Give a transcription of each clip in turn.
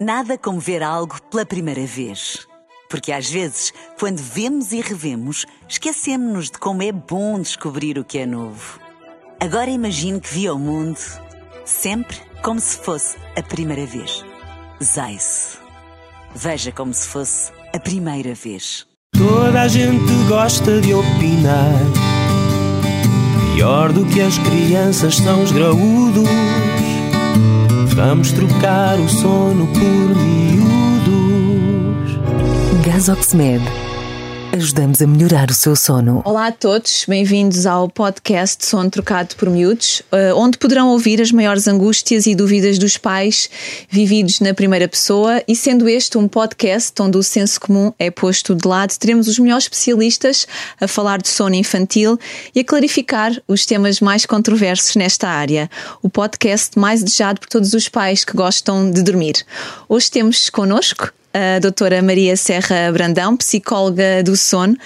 Nada como ver algo pela primeira vez. Porque às vezes, quando vemos e revemos, esquecemos-nos de como é bom descobrir o que é novo. Agora imagine que viu o mundo sempre como se fosse a primeira vez. Zais. Veja como se fosse a primeira vez. Toda a gente gosta de opinar. Pior do que as crianças são os graúdos. Vamos trocar o sono por miúdos. Gasoxmed. Ajudamos a melhorar o seu sono. Olá a todos, bem-vindos ao podcast Sono Trocado por Miúdos, eh, onde poderão ouvir as maiores angústias e dúvidas dos pais vividos na primeira pessoa. E sendo este um podcast onde o senso comum é posto de lado, teremos os melhores especialistas a falar de sono infantil e a clarificar os temas mais controversos nesta área. O podcast mais desejado por todos os pais que gostam de dormir. Hoje temos connosco a doutora Maria Serra Brandão, psicóloga do sono,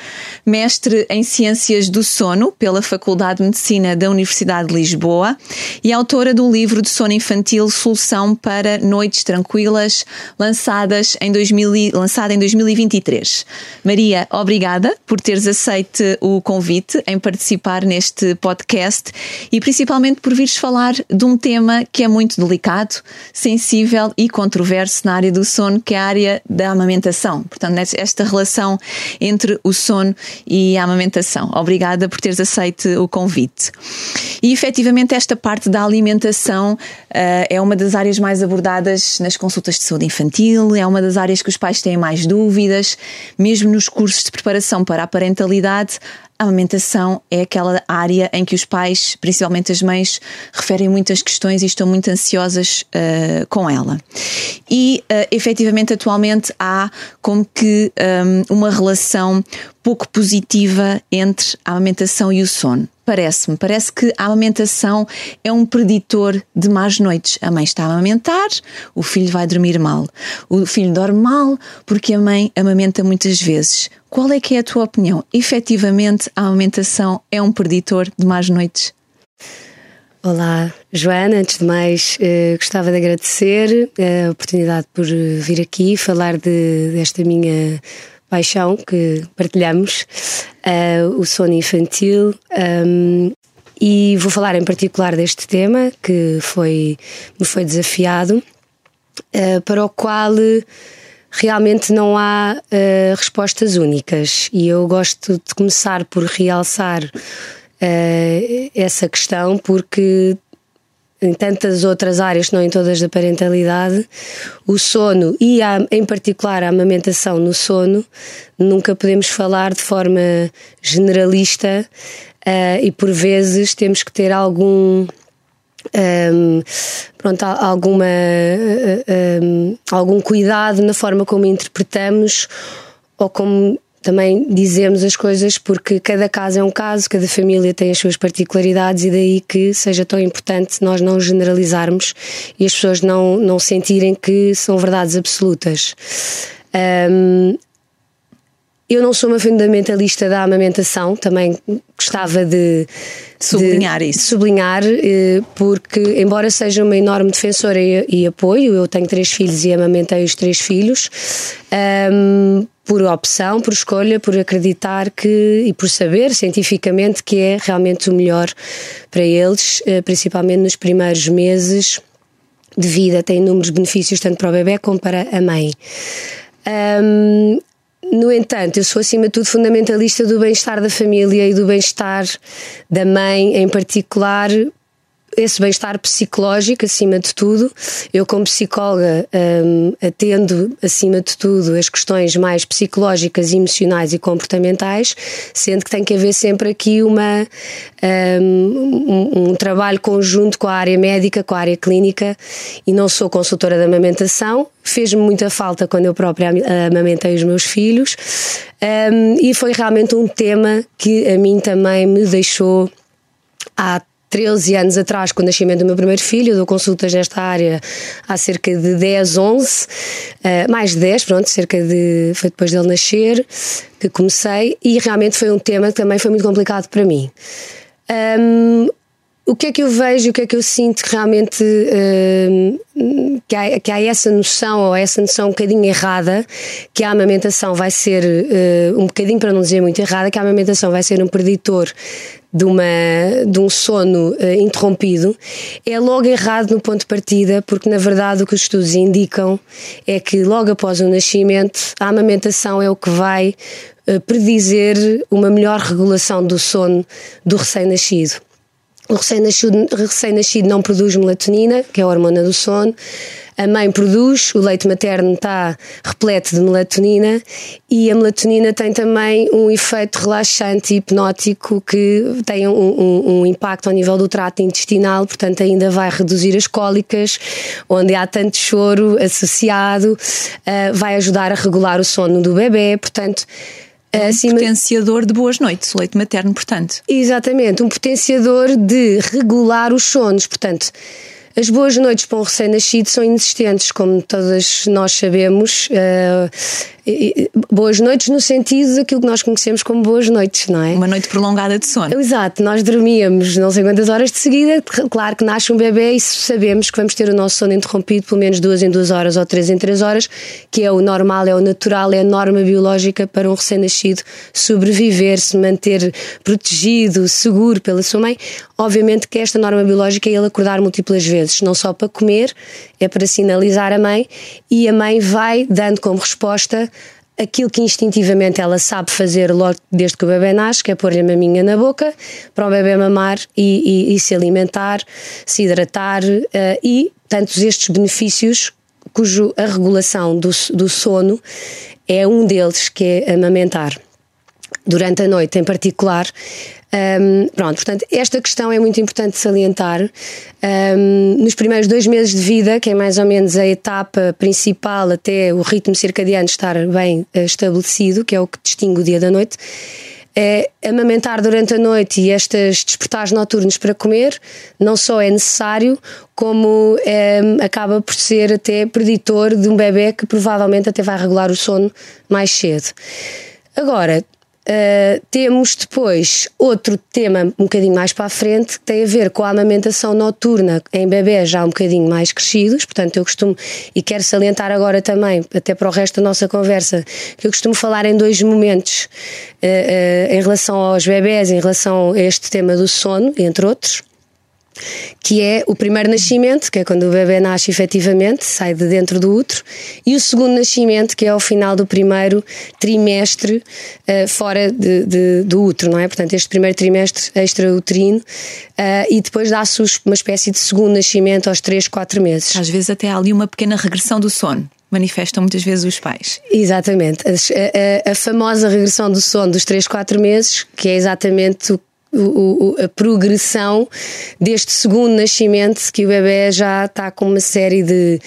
mestre em Ciências do Sono pela Faculdade de Medicina da Universidade de Lisboa e autora do livro de sono infantil Solução para Noites Tranquilas, lançadas em 2000, lançada em 2023. Maria, obrigada por teres aceito o convite em participar neste podcast e principalmente por vires falar de um tema que é muito delicado, sensível e controverso na área do sono, que é a área da amamentação. Portanto, esta relação entre o sono e a amamentação. Obrigada por teres aceito o convite. E efetivamente, esta parte da alimentação uh, é uma das áreas mais abordadas nas consultas de saúde infantil, é uma das áreas que os pais têm mais dúvidas, mesmo nos cursos de preparação para a parentalidade. A amamentação é aquela área em que os pais, principalmente as mães, referem muitas questões e estão muito ansiosas uh, com ela. E, uh, efetivamente, atualmente há como que um, uma relação pouco positiva entre a amamentação e o sono. Parece-me, parece que a amamentação é um preditor de más noites. A mãe está a amamentar, o filho vai dormir mal. O filho dorme mal porque a mãe amamenta muitas vezes. Qual é que é a tua opinião? Efetivamente, a amamentação é um preditor de más noites? Olá, Joana. Antes de mais, eh, gostava de agradecer a oportunidade por vir aqui falar de, desta minha paixão que partilhamos, uh, o sono infantil. Um, e vou falar em particular deste tema que foi, me foi desafiado, uh, para o qual realmente não há uh, respostas únicas. E eu gosto de começar por realçar essa questão, porque em tantas outras áreas, não em todas da parentalidade, o sono e, a, em particular, a amamentação no sono, nunca podemos falar de forma generalista uh, e, por vezes, temos que ter algum. Um, pronto, alguma, um, algum cuidado na forma como interpretamos ou como também dizemos as coisas porque cada caso é um caso, cada família tem as suas particularidades e daí que seja tão importante nós não generalizarmos e as pessoas não, não sentirem que são verdades absolutas. Um, eu não sou uma fundamentalista da amamentação, também gostava de sublinhar de, isso. Sublinhar, eh, porque, embora seja uma enorme defensora e, e apoio, eu tenho três filhos e amamentei os três filhos, um, por opção, por escolha, por acreditar que e por saber cientificamente que é realmente o melhor para eles, eh, principalmente nos primeiros meses de vida. Tem inúmeros benefícios tanto para o bebê como para a mãe. Um, no entanto, eu sou acima de tudo fundamentalista do bem-estar da família e do bem-estar da mãe em particular, esse bem-estar psicológico acima de tudo. Eu, como psicóloga, um, atendo acima de tudo as questões mais psicológicas, emocionais e comportamentais, sendo que tem que haver sempre aqui uma, um, um, um trabalho conjunto com a área médica, com a área clínica, e não sou consultora de amamentação. Fez-me muita falta quando eu própria amamentei os meus filhos, um, e foi realmente um tema que a mim também me deixou há 13 anos atrás, com o nascimento do meu primeiro filho, eu dou consultas nesta área há cerca de 10, 11, uh, mais de 10, pronto, cerca de. foi depois dele nascer que comecei, e realmente foi um tema que também foi muito complicado para mim. Um, o que é que eu vejo, o que é que eu sinto que realmente que, há, que há essa noção, ou essa noção um bocadinho errada, que a amamentação vai ser, uh, um bocadinho para não dizer muito errada, que a amamentação vai ser um preditor de, uma, de um sono uh, interrompido, é logo errado no ponto de partida, porque na verdade o que os estudos indicam é que logo após o nascimento, a amamentação é o que vai predizer uma melhor regulação do sono do recém-nascido. O recém-nascido recém não produz melatonina, que é a hormona do sono. A mãe produz, o leite materno está repleto de melatonina e a melatonina tem também um efeito relaxante e hipnótico que tem um, um, um, impacto ao nível do trato intestinal, portanto, ainda vai reduzir as cólicas, onde há tanto choro associado, uh, vai ajudar a regular o sono do bebê, portanto é um potenciador de boas noites, o leite materno, portanto. Exatamente, um potenciador de regular os sonos, portanto. As boas noites para um recém-nascido são inexistentes, como todas nós sabemos. Uh, boas noites no sentido daquilo que nós conhecemos como boas noites, não é? Uma noite prolongada de sono. Exato, nós dormíamos não sei quantas horas de seguida, claro que nasce um bebê e sabemos que vamos ter o nosso sono interrompido pelo menos duas em duas horas ou três em três horas, que é o normal, é o natural, é a norma biológica para um recém-nascido sobreviver, se manter protegido, seguro pela sua mãe. Obviamente que esta norma biológica é ele acordar múltiplas vezes, não só para comer, é para sinalizar a mãe e a mãe vai dando como resposta aquilo que instintivamente ela sabe fazer logo desde que o bebê nasce, que é pôr-lhe a maminha na boca para o bebê mamar e, e, e se alimentar, se hidratar uh, e tantos estes benefícios cujo a regulação do, do sono é um deles que é amamentar. Durante a noite em particular um, pronto, portanto, esta questão é muito importante salientar. Um, nos primeiros dois meses de vida, que é mais ou menos a etapa principal até o ritmo circadiano estar bem uh, estabelecido, que é o que distingue o dia da noite, é amamentar durante a noite e estes despertares noturnos para comer não só é necessário, como é, acaba por ser até preditor de um bebê que provavelmente até vai regular o sono mais cedo. Agora, Uh, temos depois outro tema um bocadinho mais para a frente que tem a ver com a amamentação noturna em bebés já um bocadinho mais crescidos. Portanto, eu costumo, e quero salientar agora também, até para o resto da nossa conversa, que eu costumo falar em dois momentos uh, uh, em relação aos bebés, em relação a este tema do sono, entre outros que é o primeiro nascimento, que é quando o bebê nasce efetivamente, sai de dentro do útero, e o segundo nascimento, que é ao final do primeiro trimestre uh, fora de, de, do útero, não é? Portanto, este primeiro trimestre extrauterino, uh, e depois dá-se uma espécie de segundo nascimento aos 3, 4 meses. Às vezes até há ali uma pequena regressão do sono manifestam muitas vezes os pais. Exatamente. A, a, a, famosa regressão do sono dos 3, 4 meses, que é exatamente o o, a progressão deste segundo nascimento que o bebê já está com uma série de,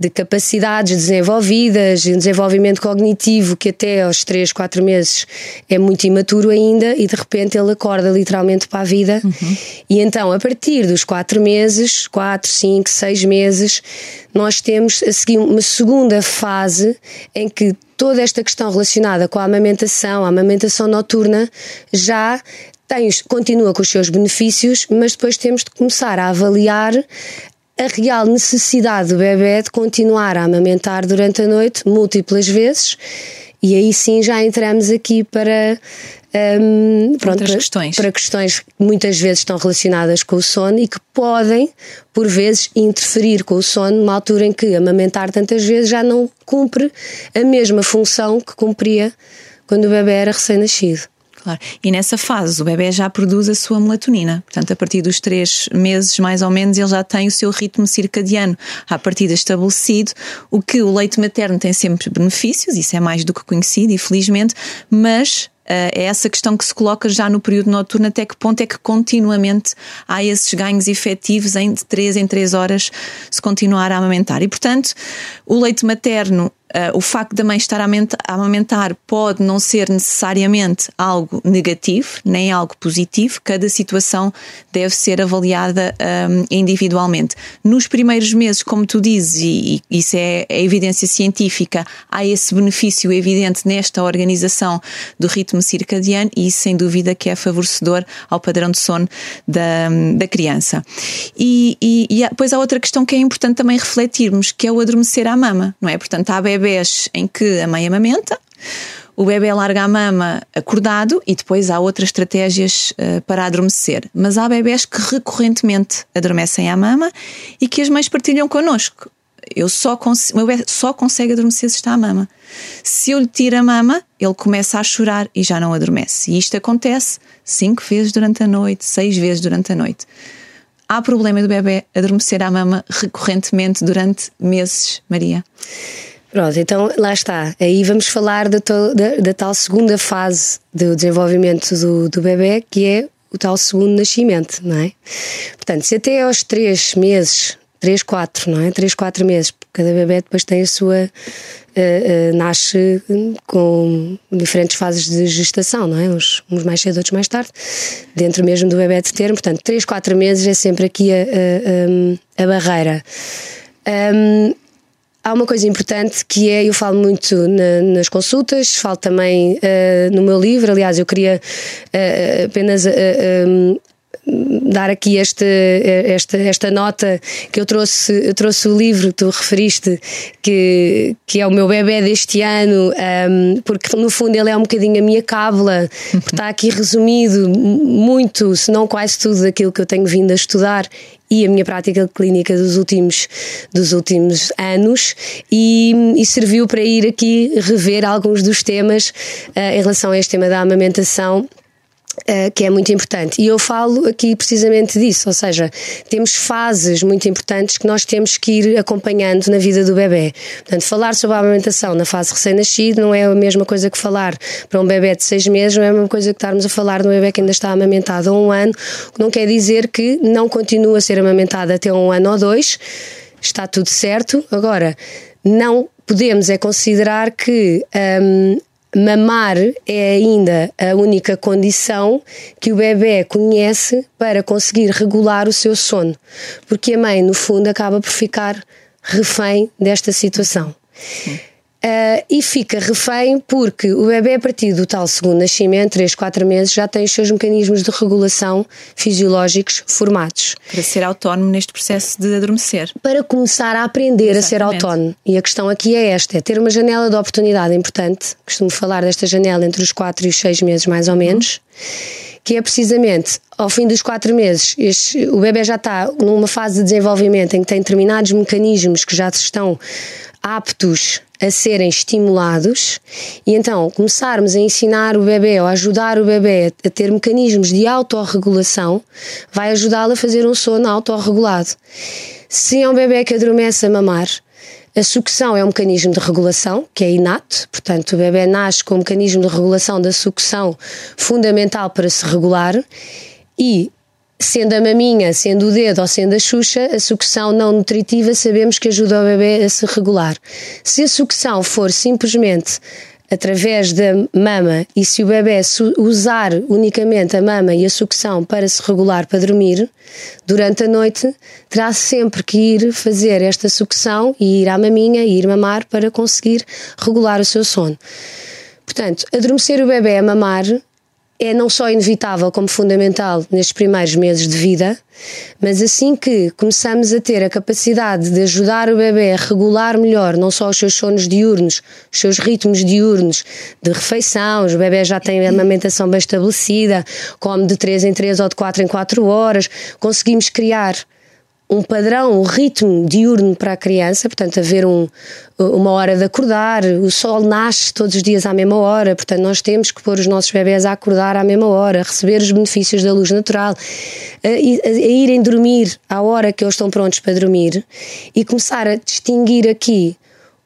de capacidades desenvolvidas, um desenvolvimento cognitivo que até aos 3, 4 meses é muito imaturo ainda e de repente ele acorda literalmente para a vida. Uhum. E então, a partir dos 4 meses, 4, 5, 6 meses, nós temos a seguir uma segunda fase em que toda esta questão relacionada com a amamentação, a amamentação noturna, já tem, continua com os seus benefícios, mas depois temos de começar a avaliar a real necessidade do bebê de continuar a amamentar durante a noite múltiplas vezes e aí sim já entramos aqui para um, pronto, para, questões. para questões que muitas vezes estão relacionadas com o sono e que podem, por vezes, interferir com o sono numa altura em que amamentar tantas vezes já não cumpre a mesma função que cumpria quando o bebê era recém-nascido. Claro. E nessa fase o bebê já produz a sua melatonina. Portanto, a partir dos três meses, mais ou menos, ele já tem o seu ritmo circadiano à partida estabelecido. O que o leite materno tem sempre benefícios, isso é mais do que conhecido, infelizmente, mas uh, é essa questão que se coloca já no período noturno, até que ponto é que continuamente há esses ganhos efetivos em de 3 em 3 horas se continuar a amamentar. E, portanto, o leite materno uh, o facto da mãe estar a amamentar pode não ser necessariamente algo negativo, nem algo positivo. Cada situação deve ser avaliada um, individualmente. Nos primeiros meses, como tu dizes, e, e isso é, é evidência científica, há esse benefício evidente nesta organização do ritmo circadiano e isso, sem dúvida, que é favorecedor ao padrão de sono da, da criança. E, e, e depois há outra questão que é importante também refletirmos, que é o adormecer à mama, não é? Portanto, há bebés em que a mãe amamenta, o bebê larga a mama acordado e depois há outras estratégias uh, para adormecer. Mas há bebés que recorrentemente adormecem à mama e que as mães partilham connosco. Eu só o meu bebê só consegue adormecer se está à mama. Se eu lhe tiro a mama, ele começa a chorar e já não adormece. E isto acontece cinco vezes durante a noite, seis vezes durante a noite. Há problema do bebê adormecer à mama recorrentemente durante meses, Maria? Pronto, então lá está. Aí vamos falar da, da, da tal segunda fase do desenvolvimento do, do bebê, que é o tal segundo nascimento, não é? Portanto, se até aos três meses, três, quatro, não é? Três, quatro meses, cada bebê depois tem a sua. Uh, uh, nasce com diferentes fases de gestação, não é? Uns, uns, mais cedo, outros mais tarde, dentro mesmo do bebê de termo. Portanto, três, quatro meses é sempre aqui a, a, a, a barreira. Um, Há uma coisa importante que é, eu falo muito na, nas consultas, falo também uh, no meu livro, aliás, eu queria uh, apenas uh, um, dar aqui esta, esta, esta nota que eu trouxe, eu trouxe o livro que tu referiste, que, que é o meu bebê deste ano, um, porque no fundo ele é um bocadinho a minha cábula, porque está aqui resumido muito, se não quase tudo daquilo que eu tenho vindo a estudar e a minha prática clínica dos últimos, dos últimos anos. E, e serviu para ir aqui rever alguns dos temas uh, em relação a este tema da amamentação que é muito importante. E eu falo aqui precisamente disso, ou seja, temos fases muito importantes que nós temos que ir acompanhando na vida do bebê. Portanto, falar sobre a amamentação na fase recém-nascido não é a mesma coisa que falar para um bebê de seis meses, não é a mesma coisa que estarmos a falar de um bebê que ainda está amamentado há um ano, não quer dizer que não continua a ser amamentado até um ano ou dois, está tudo certo. Agora, não podemos é considerar que um, Mamar é ainda a única condição que o bebê conhece para conseguir regular o seu sono, porque a mãe, no fundo, acaba por ficar refém desta situação. Sim. Uh, e fica refém porque o bebê, a partir do tal segundo nascimento, 3, 4 meses, já tem os seus mecanismos de regulação fisiológicos formados. Para ser autónomo neste processo de adormecer. Para começar a aprender Exatamente. a ser autónomo. E a questão aqui é esta: é ter uma janela de oportunidade importante. Costumo falar desta janela entre os 4 e os 6 meses, mais ou menos. Que é precisamente ao fim dos quatro meses, este, o bebê já está numa fase de desenvolvimento em que tem determinados mecanismos que já estão aptos a serem estimulados e então começarmos a ensinar o bebê ou ajudar o bebê a ter mecanismos de autorregulação vai ajudá-lo a fazer um sono autorregulado. Se é um bebê que adormece a mamar, a sucção é um mecanismo de regulação que é inato, portanto, o bebê nasce com um mecanismo de regulação da sucção fundamental para se regular e sendo a maminha, sendo o dedo ou sendo a xuxa, a sucção não nutritiva sabemos que ajuda o bebê a se regular. Se a sucção for simplesmente através da mama e se o bebê usar unicamente a mama e a sucção para se regular para dormir, durante a noite terá sempre que ir fazer esta sucção e ir à maminha e ir mamar para conseguir regular o seu sono. Portanto, adormecer o bebê a mamar é não só inevitável como fundamental nestes primeiros meses de vida, mas assim que começamos a ter a capacidade de ajudar o bebê a regular melhor não só os seus sonos diurnos, os seus ritmos diurnos de refeição, os bebés já têm a amamentação bem estabelecida, come de 3 em 3 ou de 4 em 4 horas, conseguimos criar um padrão, um ritmo diurno para a criança, portanto, haver um, uma hora de acordar, o sol nasce todos os dias à mesma hora, portanto, nós temos que pôr os nossos bebés a acordar à mesma hora, receber os benefícios da luz natural, a, a, a irem dormir à hora que eles estão prontos para dormir e começar a distinguir aqui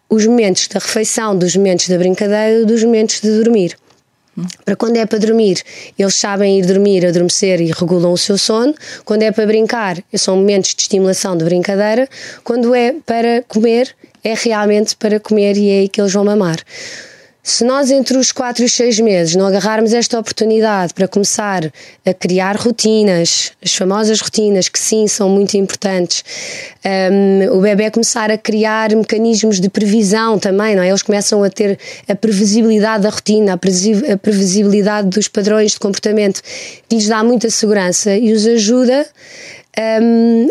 os momentos da refeição dos momentos da brincadeira dos momentos de dormir. Para quando é para dormir, eles sabem ir dormir, adormecer e regulam o seu sono. Quando é para brincar, são momentos de estimulação de brincadeira. Quando é para comer, é realmente para comer e é aí que eles vão mamar. Se nós entre os 4 e os 6 meses não agarrarmos esta oportunidade para começar a criar rotinas, as famosas rotinas que sim são muito importantes, um, o bebê começar a criar mecanismos de previsão também, não é? Eles começam a ter a previsibilidade da rotina, a previsibilidade dos padrões de comportamento que lhes dá muita segurança e os ajuda um,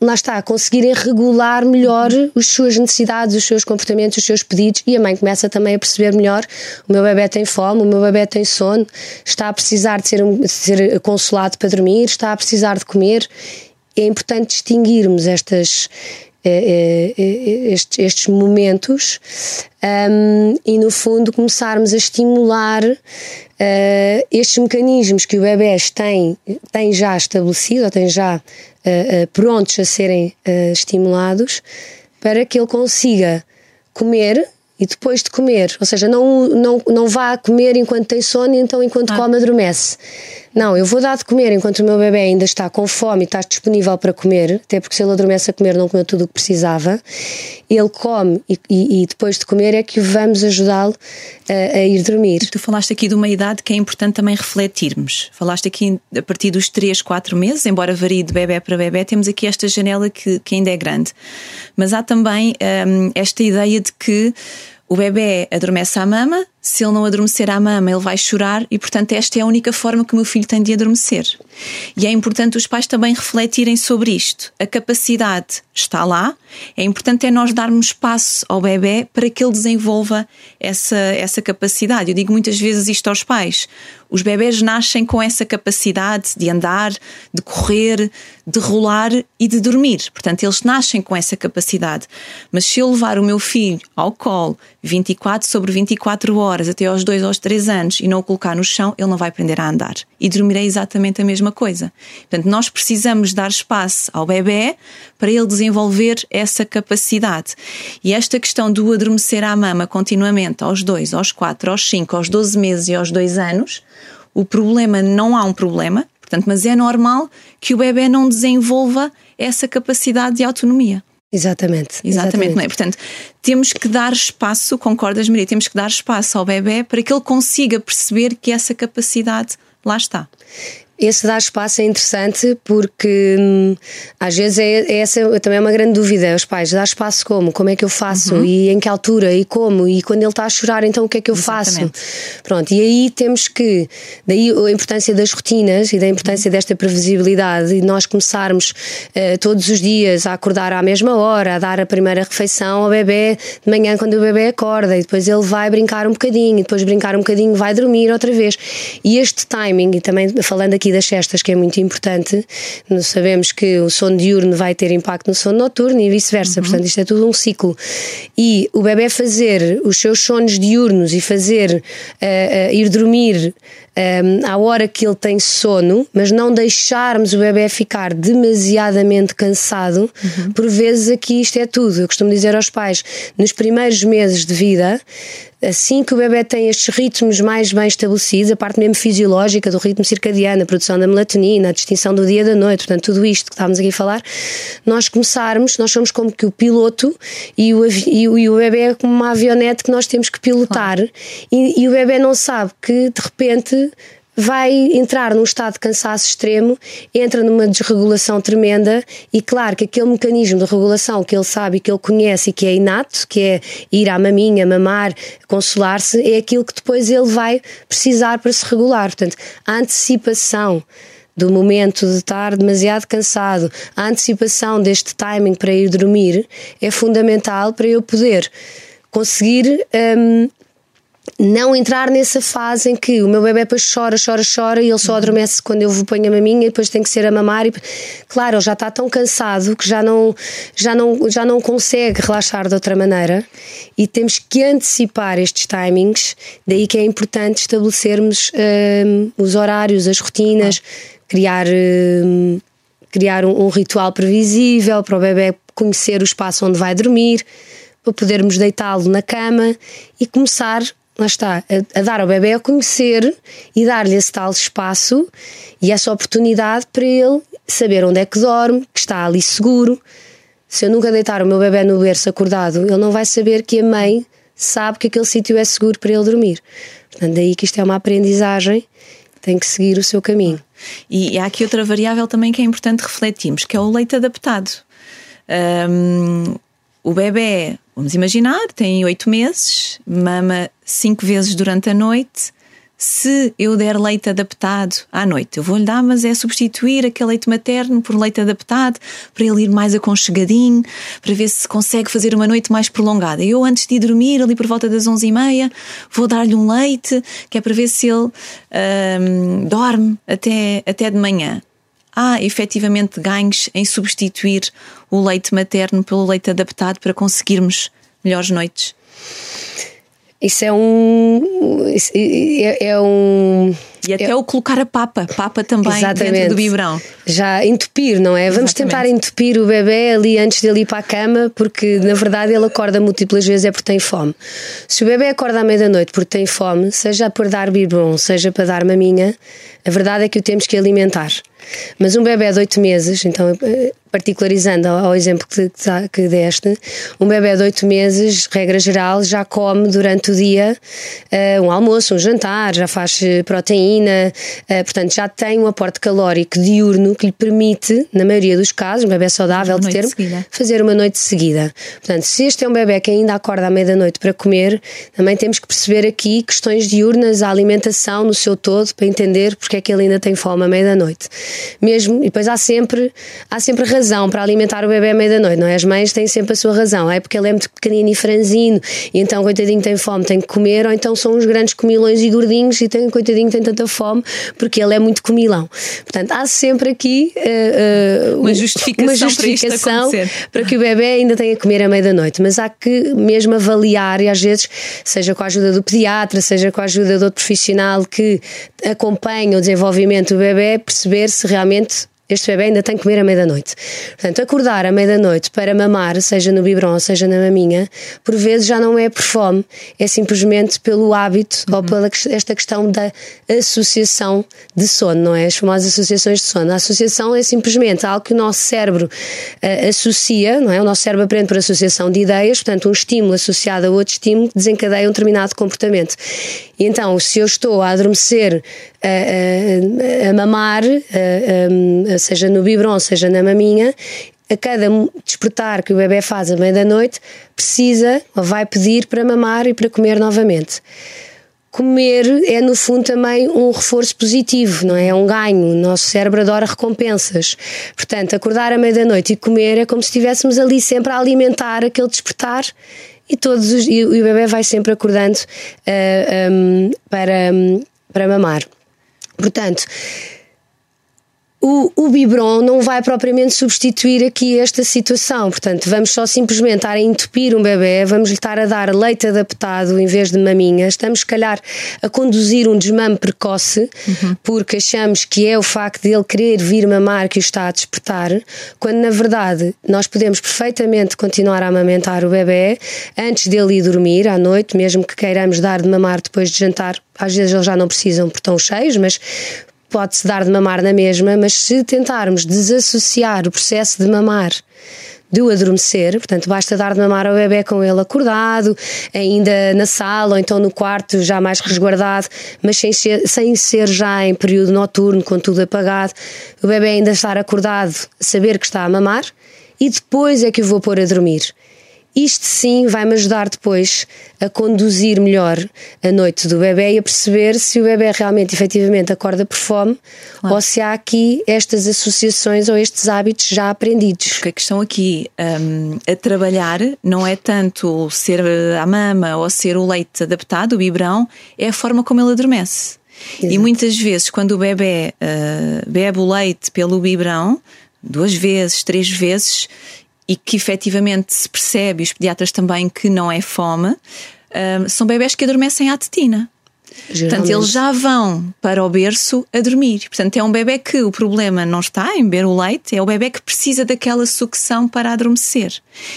lá está, conseguirem regular melhor as suas necessidades, os seus comportamentos, os seus pedidos e a mãe começa também a perceber melhor: o meu bebê tem fome, o meu bebê tem sono, está a precisar de ser, de ser consolado para dormir, está a precisar de comer. É importante distinguirmos estas, estes, estes momentos um, e, no fundo, começarmos a estimular uh, estes mecanismos que o bebê tem, tem já estabelecido, ou tem já uh, uh, prontos a serem estimulados, para que ele consiga comer e depois de comer, ou seja, não, não, não vá comer enquanto tem sono e então enquanto ah. come adormece. Não, eu vou dar de comer enquanto o meu bebê ainda está com fome e está disponível para comer, até porque se ele adormece a comer não comeu tudo o que precisava. Ele come e, e, e depois de comer é que vamos ajudá-lo a, a, ir dormir. Tu falaste aqui de uma idade que é importante também refletirmos. Falaste aqui a partir dos 3, 4 meses, embora varie de bebê para bebê, temos aqui esta janela que, que ainda é grande. Mas há também hum, esta ideia de que o bebê adormece à mama, se ele não adormecer à mama, ele vai chorar e, portanto, esta é a única forma que o meu filho tem de adormecer. E é importante os pais também refletirem sobre isto. A capacidade está lá, é importante é nós darmos espaço ao bebê para que ele desenvolva essa, essa capacidade. Eu digo muitas vezes isto aos pais. Os bebés nascem com essa capacidade de andar, de correr, de rolar e de dormir. Portanto, eles nascem com essa capacidade. Mas se eu levar o meu filho ao colo 24 sobre 24 horas, horas até aos 2 aos 3 anos e não o colocar no chão, ele não vai aprender a andar. E dormir é exatamente a mesma coisa. Portanto, nós precisamos dar espaço ao bebê para ele desenvolver essa capacidade. E esta questão do adormecer à mama continuamente aos 2, aos 4, aos 5, aos 12 meses e aos 2 anos, o problema não há um problema, portanto, mas é normal que o bebê não desenvolva essa capacidade de autonomia. Exatamente. Exatamente, exatamente. não é? Portanto, temos que dar espaço, concordas, Maria? Temos que dar espaço ao bebê para que ele consiga perceber que essa capacidade lá está. Esse dar espaço é interessante porque hum, às vezes é, é, essa também é uma grande dúvida. Os pais, dar espaço como? Como é que eu faço? Uhum. E em que altura? E como? E quando ele está a chorar, então o que é que eu Exatamente. faço? Pronto, e aí temos que, daí a importância das rotinas e da importância desta previsibilidade e nós começarmos uh, todos os dias a acordar à mesma hora, a dar a primeira refeição ao bebê de manhã quando o bebê acorda e depois ele vai brincar um bocadinho, e depois brincar um bocadinho vai dormir outra vez. E este timing, e também falando aqui aqui das cestas, que é muito importante. Nós sabemos que o sono diurno vai ter impacto no sono noturno e vice-versa. Uhum. Portanto, isto é tudo um ciclo. E o bebê fazer os seus sonhos diurnos e fazer uh, uh, ir dormir um, à hora que ele tem sono, mas não deixarmos o bebê ficar demasiadamente cansado, uhum. por vezes aqui isto é tudo. Eu costumo dizer aos pais, nos primeiros meses de vida, assim que o bebê tem estes ritmos mais bem estabelecidos, a parte mesmo fisiológica do ritmo circadiano, a produção da melatonina, a distinção do dia e da noite, portanto, tudo isto que estávamos aqui a falar, nós começarmos, nós somos como que o piloto e o, e o, e o bebê é como uma avionete que nós temos que pilotar e, e o bebê não sabe que de repente vai entrar num estado de cansaço extremo, entra numa desregulação tremenda e claro que aquele mecanismo de regulação que ele sabe que ele conhece e que é inato, que é ir à maminha, mamar, consolar-se, é aquilo que depois ele vai precisar para se regular. Portanto, a antecipação do momento de estar demasiado cansado, a antecipação deste timing para ir dormir é fundamental para eu poder conseguir um, não entrar nessa fase em que o meu bebê depois chora, chora, chora e ele só adormece quando eu vou ponho a maminha e depois tem que ser a mamar. E, claro, ele já está tão cansado que já não, já, não, já não consegue relaxar de outra maneira e temos que antecipar estes timings. Daí que é importante estabelecermos hum, os horários, as rotinas, criar, hum, criar um, um ritual previsível para o bebê conhecer o espaço onde vai dormir para podermos deitá-lo na cama e começar lá está, a, a, dar ao bebê a conhecer e dar-lhe esse tal espaço e essa oportunidade para ele saber onde é que dorme, que está ali seguro, Se eu nunca deitar o meu bebê no berço acordado, ele não vai saber que a mãe sabe que aquele sítio é seguro para ele dormir. Portanto, daí que isto é uma aprendizagem, tem que seguir o seu caminho. E há aqui outra variável também que é importante refletirmos, que é o leite adaptado. O bebê, vamos imaginar, tem oito meses, mama cinco vezes durante a noite. Se eu der leite adaptado à noite, eu vou-lhe dar, mas é substituir aquele leite materno por leite adaptado para ele ir mais aconchegadinho, para ver se consegue fazer uma noite mais prolongada. Eu, antes de ir dormir, ali por volta das onze e meia, vou dar-lhe um leite, que é para ver se ele um, dorme até, até de manhã há efetivamente ganhos em substituir o leite materno pelo leite adaptado para conseguirmos melhores noites? Isso é um. É, é um. E até é, o colocar a papa, papa também exatamente. dentro do biberão. Já entupir, não é? Vamos tentar entupir o bebê ali antes dele ir para a cama, porque na verdade ele acorda múltiplas vezes é porque tem fome. Se o bebê acorda à meia-noite porque tem fome, seja para dar biberon, seja para dar maminha, a verdade é que o temos que alimentar. Mas um bebê de 8 meses, então eh, particularizando ao exemplo que, que deste, um bebê de 8 meses, regra geral, já come durante o dia uh, um almoço, um jantar, já faz eh, proteína, uh, portanto já tem um aporte calórico diurno que lhe permite, na maioria dos casos, um bebê saudável de termo, fazer uma noite seguida. Portanto, se este é um bebê que ainda acorda à meia-noite para comer, também temos que perceber aqui questões diurnas, a alimentação no seu todo, para entender porque é que ele ainda tem fome à meia-noite mesmo, e depois há sempre, há sempre razão para alimentar o bebê à meia-noite, não é? As mães têm sempre a sua razão, é porque ele é muito pequenino e franzino, e então coitadinho tem fome, tem que comer, ou então são uns grandes comilões e gordinhos e tem, coitadinho tem tanta fome porque ele é muito comilão. Portanto, há sempre aqui uh, uh, uma justificação, uma justificação para, para, que o bebê ainda tenha que comer à meia-noite, mas há que mesmo avaliar, e às vezes, seja com a ajuda do pediatra, seja com a ajuda de outro profissional que acompanha o desenvolvimento do bebê, perceber se realmente este bebê ainda tem que comer à meia-noite. Portanto, acordar à meia-noite para mamar, seja no biberon, seja na maminha, por vezes já não é por fome, é simplesmente pelo hábito uhum. ou pela esta questão da associação de sono, não é? As famosas associações de sono. A associação é simplesmente algo que o nosso cérebro uh, associa, não é? O nosso cérebro aprende por associação de ideias, portanto, um estímulo associado a outro estímulo desencadeia um determinado comportamento. E então, se eu estou a adormecer, a, a, a mamar, a, seja no biberon, seja na maminha, a cada despertar que o bebê faz à meia-da-noite, precisa ou vai pedir para mamar e para comer novamente. Comer é, no fundo, também um reforço positivo, não é? É um ganho. O nosso cérebro adora recompensas. Portanto, acordar à meia-da-noite e comer é como se estivéssemos ali sempre a alimentar aquele despertar e todos os, e o bebê vai sempre acordando uh, eh, um, para, um, para mamar. Portanto, o, o biberon não vai propriamente substituir aqui esta situação. Portanto, vamos só simplesmente estar a entupir um bebê, vamos lhe estar a dar leite adaptado em vez de maminha. Estamos, se calhar, a conduzir um desmame precoce, uhum. porque achamos que é o facto de ele querer vir mamar que o está a despertar, quando na verdade nós podemos perfeitamente continuar a amamentar o bebê antes dele ir dormir à noite, mesmo que queiramos dar de mamar depois de jantar. Às vezes eles já não precisam por tão cheios, mas pode-se dar de mamar na mesma, mas se tentarmos desassociar o processo de mamar do adormecer, portanto, basta dar de mamar ao bebê com ele acordado, ainda na sala ou então no quarto, já mais resguardado, mas sem ser, sem ser já em período noturno, com tudo apagado, o bebê ainda estar acordado, saber que está a mamar e depois é que o vou pôr a dormir. Isto sim vai-me ajudar depois a conduzir melhor a noite do bebê e a perceber se o bebê realmente, efetivamente, acorda por fome claro. ou se há aqui estas associações ou estes hábitos já aprendidos. Porque a questão aqui um, a trabalhar não é tanto ser a mama ou ser o leite adaptado, o biberão, é a forma como ele adormece. Exato. E muitas vezes, quando o bebê uh, bebe o leite pelo biberão, duas vezes, três vezes, e que efetivamente se percebe, os pediatras também, que não é fome, uh, são bebés que adormecem à tetina. Geralmente. Portanto, eles já vão para o berço a dormir. Portanto, é um bebê que o problema não está em beber o leite, é o bebê que precisa daquela sucção para adormecer.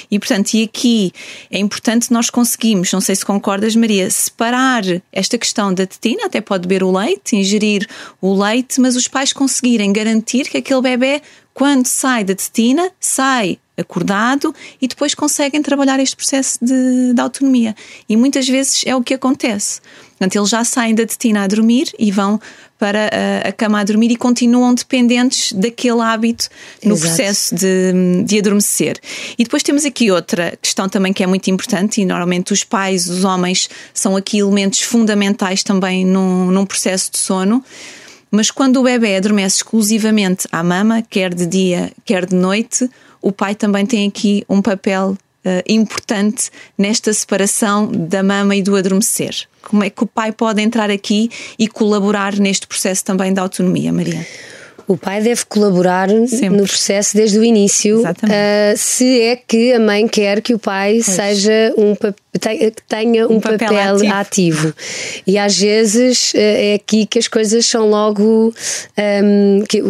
E, portanto, e aqui é importante nós conseguimos, não sei se concordas, Maria, separar esta questão da tetina, até pode beber o leite, ingerir o leite, mas os pais conseguirem garantir que aquele bebê, quando sai da tetina, sai acordado e depois conseguem trabalhar este processo de, de autonomia. E muitas vezes é o que acontece. Portanto, eles já saem da tetina a dormir e vão para a, a cama a dormir e continuam dependentes daquele hábito no Exato. processo de, de adormecer. E depois temos aqui outra questão também que é muito importante, e normalmente os pais, os homens, são aqui elementos fundamentais também num, num processo de sono. Mas quando o bebê adormece exclusivamente à mama, quer de dia, quer de noite, o pai também tem aqui um papel uh, importante nesta separação da mama e do adormecer. Como é que o pai pode entrar aqui e colaborar neste processo também da autonomia, Maria? O pai deve colaborar Sempre. no processo desde o início, uh, se é que a mãe quer que o pai seja um tenha um, Um papel papel, ativo. ativo. E às vezes uh, é aqui que as coisas são logo, um, que,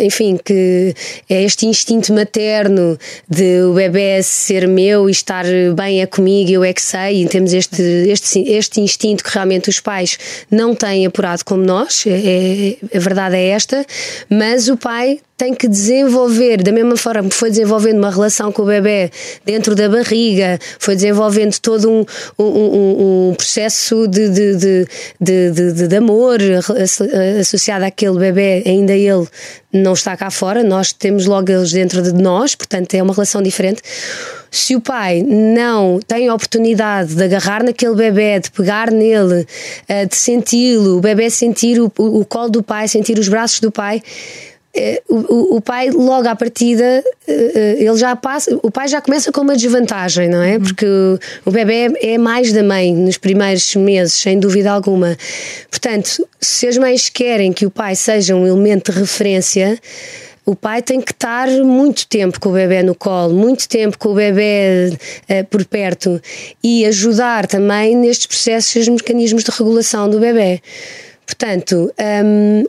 enfim, que é este instinto materno de o bebê ser meu e estar bem é comigo, eu é que sei, e temos este, este, este instinto que realmente os pais não têm apurado como nós, é, é- a verdade é esta, mas o pai tem que desenvolver, da mesma forma que foi desenvolvendo uma relação com o bebê dentro da barriga, foi desenvolvendo todo um, um, um- processo de, de, de, de, de- amor asso- associado àquele bebê, ainda ele não está cá fora, nós temos logo eles dentro de nós, portanto é uma relação diferente. Se o pai não tem a oportunidade de agarrar naquele bebê, de pegar nele, eh, de senti-lo, o bebê sentir o, o, colo do pai, sentir os braços do pai, o, o- o pai logo à partida eh, eh, ele já passa o pai já começa com uma desvantagem não é? Porque o, bebê é mais da mãe nos primeiros meses sem dúvida alguma. Portanto se as mães querem que o pai seja um elemento de referência o pai tem que estar muito tempo com o bebê no colo, muito tempo com o bebê eh, por perto e ajudar também nestes processos e os mecanismos de regulação do bebê. Portanto, hum,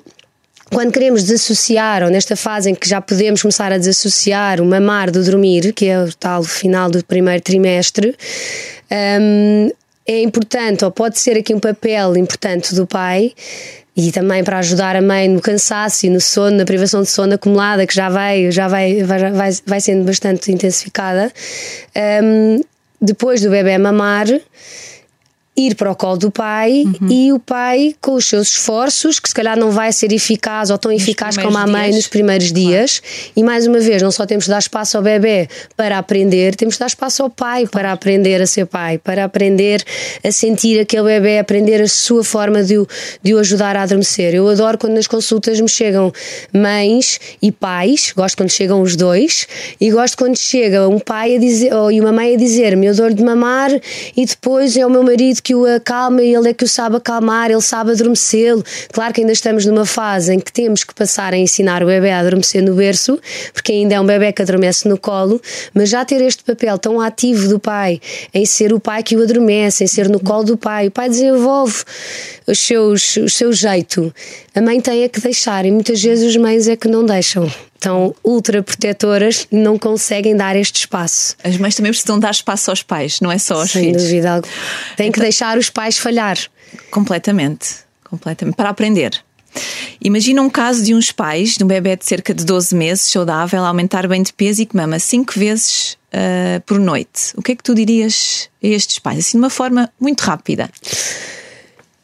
quando queremos desassociar, ou nesta fase em que já podemos começar a desassociar o mamar do dormir, que é o tal final do primeiro trimestre, hum, é importante, ou pode ser aqui um papel importante do pai. E também para ajudar a mãe no cansaço e no sono, na privação de sono acumulada, que já vai, já vai, vai, vai, sendo bastante intensificada. hum, depois do bebê mamar, ir para o colo do pai e o pai, com os seus esforços, que se calhar não vai ser eficaz ou tão eficaz como a mãe dias. nos primeiros dias, e mais uma vez, não só temos de dar espaço ao bebê para aprender, temos de dar espaço ao pai para aprender a ser pai, para aprender a sentir aquele bebê, aprender a sua forma de o, de o ajudar a adormecer. Eu adoro quando nas consultas me chegam mães e pais, gosto quando chegam os dois, e gosto quando chega um pai a dizer, ou e uma mãe a dizer-me: Eu dou-lhe de mamar e depois é o meu marido que o acalma e ele é que o sabe acalmar, ele sabe adormecê-lo. Claro que ainda estamos numa fase em que temos que passar a ensinar o bebê a adormecer no berço, porque ainda é um bebê que adormece no colo, mas já ter este papel tão ativo do pai, em ser o pai que o adormece, em ser no colo do pai, o pai desenvolve os seus, o seu jeito. A mãe tem é que deixar, e muitas vezes os mães é que não deixam. Estão ultra protetoras e não conseguem dar este espaço. As mães também precisam dar espaço aos pais, não é só aos Sem filhos. dúvida alguma. Tem que deixar os pais falhar. Completamente, completamente. Para aprender. Imagina um caso de uns pais, de um bebê de cerca de 12 meses, saudável, a aumentar bem de peso e que mama 5 vezes ah, por noite. O que é que tu dirias a estes pais? Assim, de uma forma muito rápida.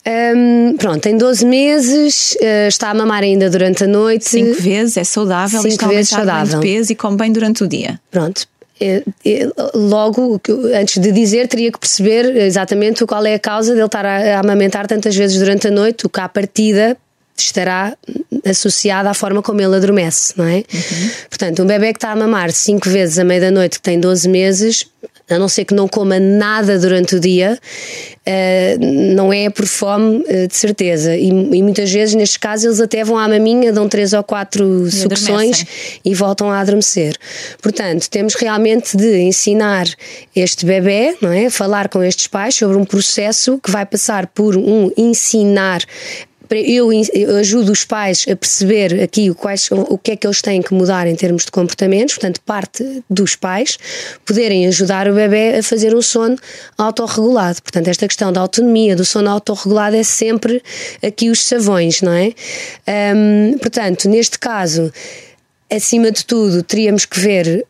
Hum, pronto, tem 12 meses, eh, está a mamar ainda durante a noite. 5 vezes é saudável, Cinco está vezes saudável. peso e come bem durante o dia. Pronto. Eh, eh, Logo, antes de dizer, teria que perceber exatamente qual é a causa dele estar a a amamentar tantas vezes durante a noite, o que à partida estará associado à forma como ele adormece, não é? Portanto, um bebê que está a mamar 5 vezes à meia da noite, que tem 12 meses, a não ser que não coma nada durante o dia, eh, não é por fome, eh, de certeza. E, e muitas vezes, nestes casos, eles até vão à maminha, dão três ou quatro sucções adormecem. e voltam a adormecer. Portanto, temos realmente de ensinar este bebê, não é? Falar com estes pais sobre um processo que vai passar por um ensinar. Eu, eu ajudo os pais a perceber aqui quais, o que é que eles têm que mudar em termos de comportamentos, portanto, parte dos pais poderem ajudar o bebê a fazer um sono autorregulado. Portanto, esta questão da autonomia, do sono autorregulado é sempre aqui os savões, não é? Hum, portanto, neste caso, acima de tudo, teríamos que ver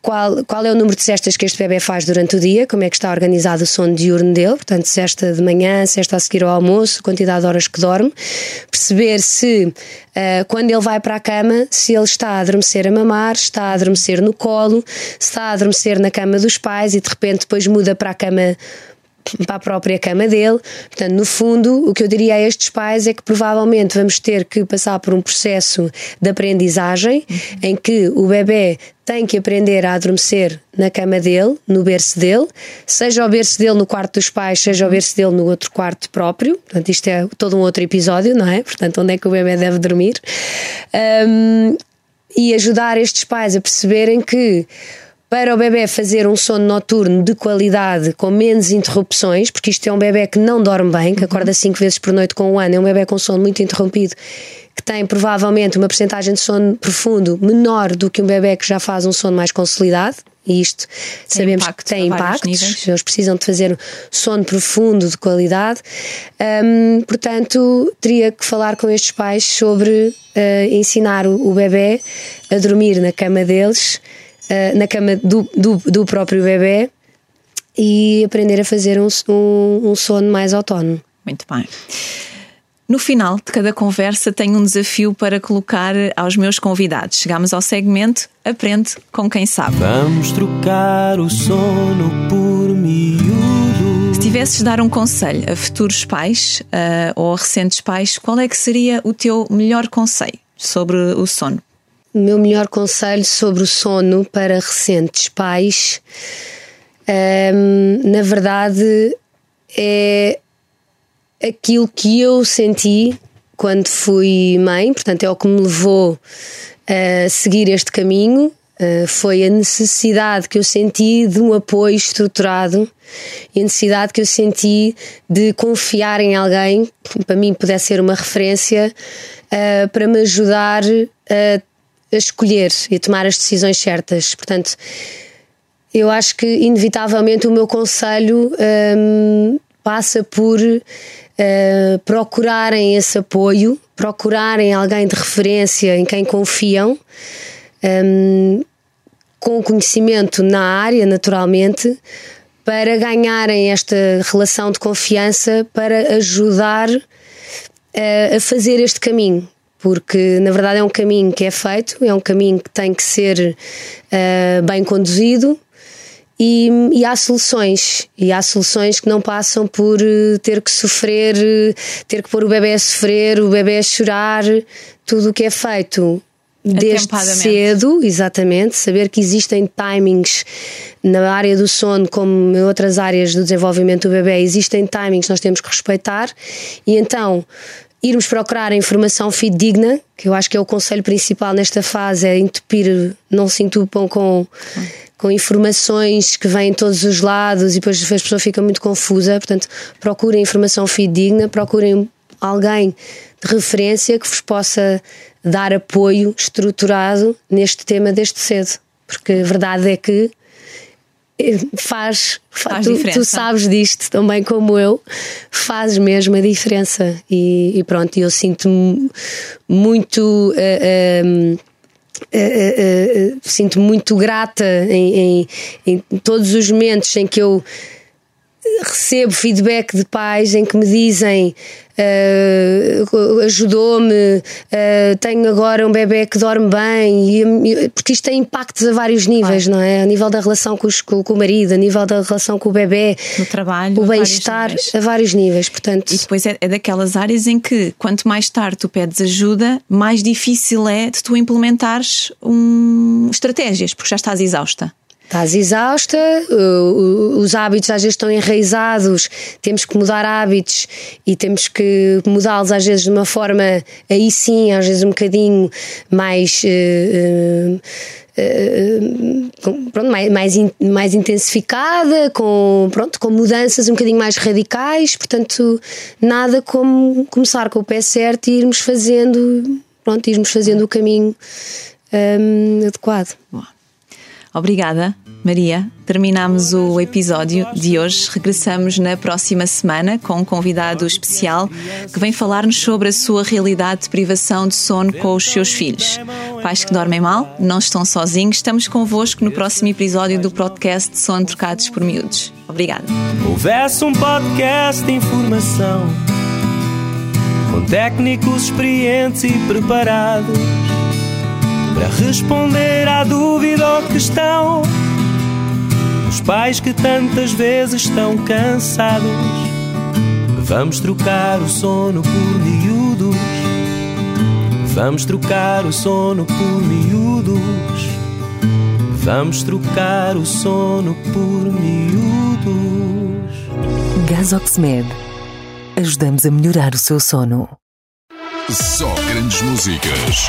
qual, qual é o número de cestas que este bebê faz durante o dia, como é que está organizado o sono diurno dele, portanto, cesta de manhã, cesta a seguir ao almoço, quantidade de horas que dorme, perceber se uh, quando ele vai para a cama, se ele está a adormecer a mamar, está a adormecer no colo, se está a adormecer na cama dos pais e de repente depois muda para a cama para a própria cama dele. Portanto, no fundo, o que eu diria a estes pais é que provavelmente vamos ter que passar por um processo de aprendizagem em que o bebê tem que aprender a adormecer na cama dele, no berço dele, seja o berço dele no quarto dos pais, seja o berço dele no outro quarto próprio. Portanto, isto é todo um outro episódio, não é? Portanto, onde é que o bebê deve dormir? Um, e ajudar estes pais a perceberem que para o bebê fazer um sono noturno de qualidade, com menos interrupções, porque isto é um bebê que não dorme bem, que acorda cinco vezes por noite com um ano, é um bebê com sono muito interrompido, que tem provavelmente uma percentagem de sono profundo menor do que um bebê que já faz um sono mais consolidado. E isto tem sabemos impacto, que tem impactos, eles precisam de fazer sono profundo de qualidade. Um, portanto, teria que falar com estes pais sobre uh, ensinar o, o bebê a dormir na cama deles uh, na cama do, do, do, próprio bebê e aprender a fazer um, um, um sono mais autónomo. Muito bem. No final de cada conversa, tenho um desafio para colocar aos meus convidados. Chegamos ao segmento Aprende com quem sabe. Vamos trocar o sono por miúdo. Se tivesses de dar um conselho a futuros pais uh, ou a recentes pais, qual é que seria o teu melhor conselho sobre o sono? Meu melhor conselho sobre o sono para recentes pais, hum, na verdade, é aquilo que eu senti quando fui mãe, portanto, é o que me levou a seguir este caminho. Uh, foi a necessidade que eu senti de um apoio estruturado e a necessidade que eu senti de confiar em alguém que para mim pudesse ser uma referência uh, para me ajudar a a escolher e tomar as decisões certas. Portanto, eu acho que inevitavelmente o meu conselho um, passa por uh, procurarem esse apoio, procurarem alguém de referência em quem confiam, um, com conhecimento na área, naturalmente, para ganharem esta relação de confiança, para ajudar uh, a fazer este caminho porque na verdade é um caminho que é feito, é um caminho que tem que ser uh, bem conduzido e, e, há soluções, e há soluções que não passam por uh, ter que sofrer, uh, ter que pôr o bebê a sofrer, o bebê a chorar, tudo o que é feito. Desde cedo, exatamente, saber que existem timings na área do sono, como em outras áreas do desenvolvimento do bebê, existem timings que nós temos que respeitar, e então irmos procurar informação fidedigna, que eu acho que é o conselho principal nesta fase, é entupir, não se entupam com, com informações que vêm de todos os lados e depois a pessoa fica muito confusa. Portanto, procurem informação fidedigna, procurem alguém de referência que vos possa dar apoio estruturado neste tema desde cedo. Porque a verdade é que faz, faz tu, tu, sabes disto também como eu, faz mesmo a diferença. E, e pronto, eu sinto-me muito. Uh, uh, uh, sinto muito grata em, em, em todos os momentos em que eu recebo feedback de pais em que me dizem uh, ajudou-me, uh, tenho agora um bebê que dorme bem, e, porque isto tem impactos a vários níveis, claro. não é? A nível da relação com, os, com, o marido, a nível da relação com o bebê, no trabalho, o bem-estar a vários níveis. Portanto, e depois é, é daquelas áreas em que quanto mais tarde tu pedes ajuda, mais difícil é de tu implementares um, estratégias, porque já estás exausta. Estás exausta, os hábitos às vezes estão enraizados, temos que mudar hábitos e temos que mudá-los às vezes de uma forma, aí sim, às vezes um bocadinho mais. Uh, uh, pronto, mais, mais, mais intensificada, com, pronto, com mudanças um bocadinho mais radicais, portanto, nada como começar com o pé certo e irmos fazendo, pronto, irmos fazendo o caminho um, adequado. Boa. Obrigada Maria, terminamos o episódio de hoje. Regressamos na próxima semana com um convidado especial que vem falar-nos sobre a sua realidade de privação de sono com os seus filhos. Pais que dormem mal, não estão sozinhos, estamos convosco no próximo episódio do podcast Sono Trocados por Miúdos. Obrigada. Houvesse um podcast de informação com técnicos experientes e preparados para responder à dúvida ou questão dos pais que tantas vezes estão cansados. Vamos trocar o sono por miúdos. Vamos trocar o sono por miúdos. Vamos trocar o sono por miúdos. Gasoxmed. Ajudamos a melhorar o seu sono. Só grandes músicas.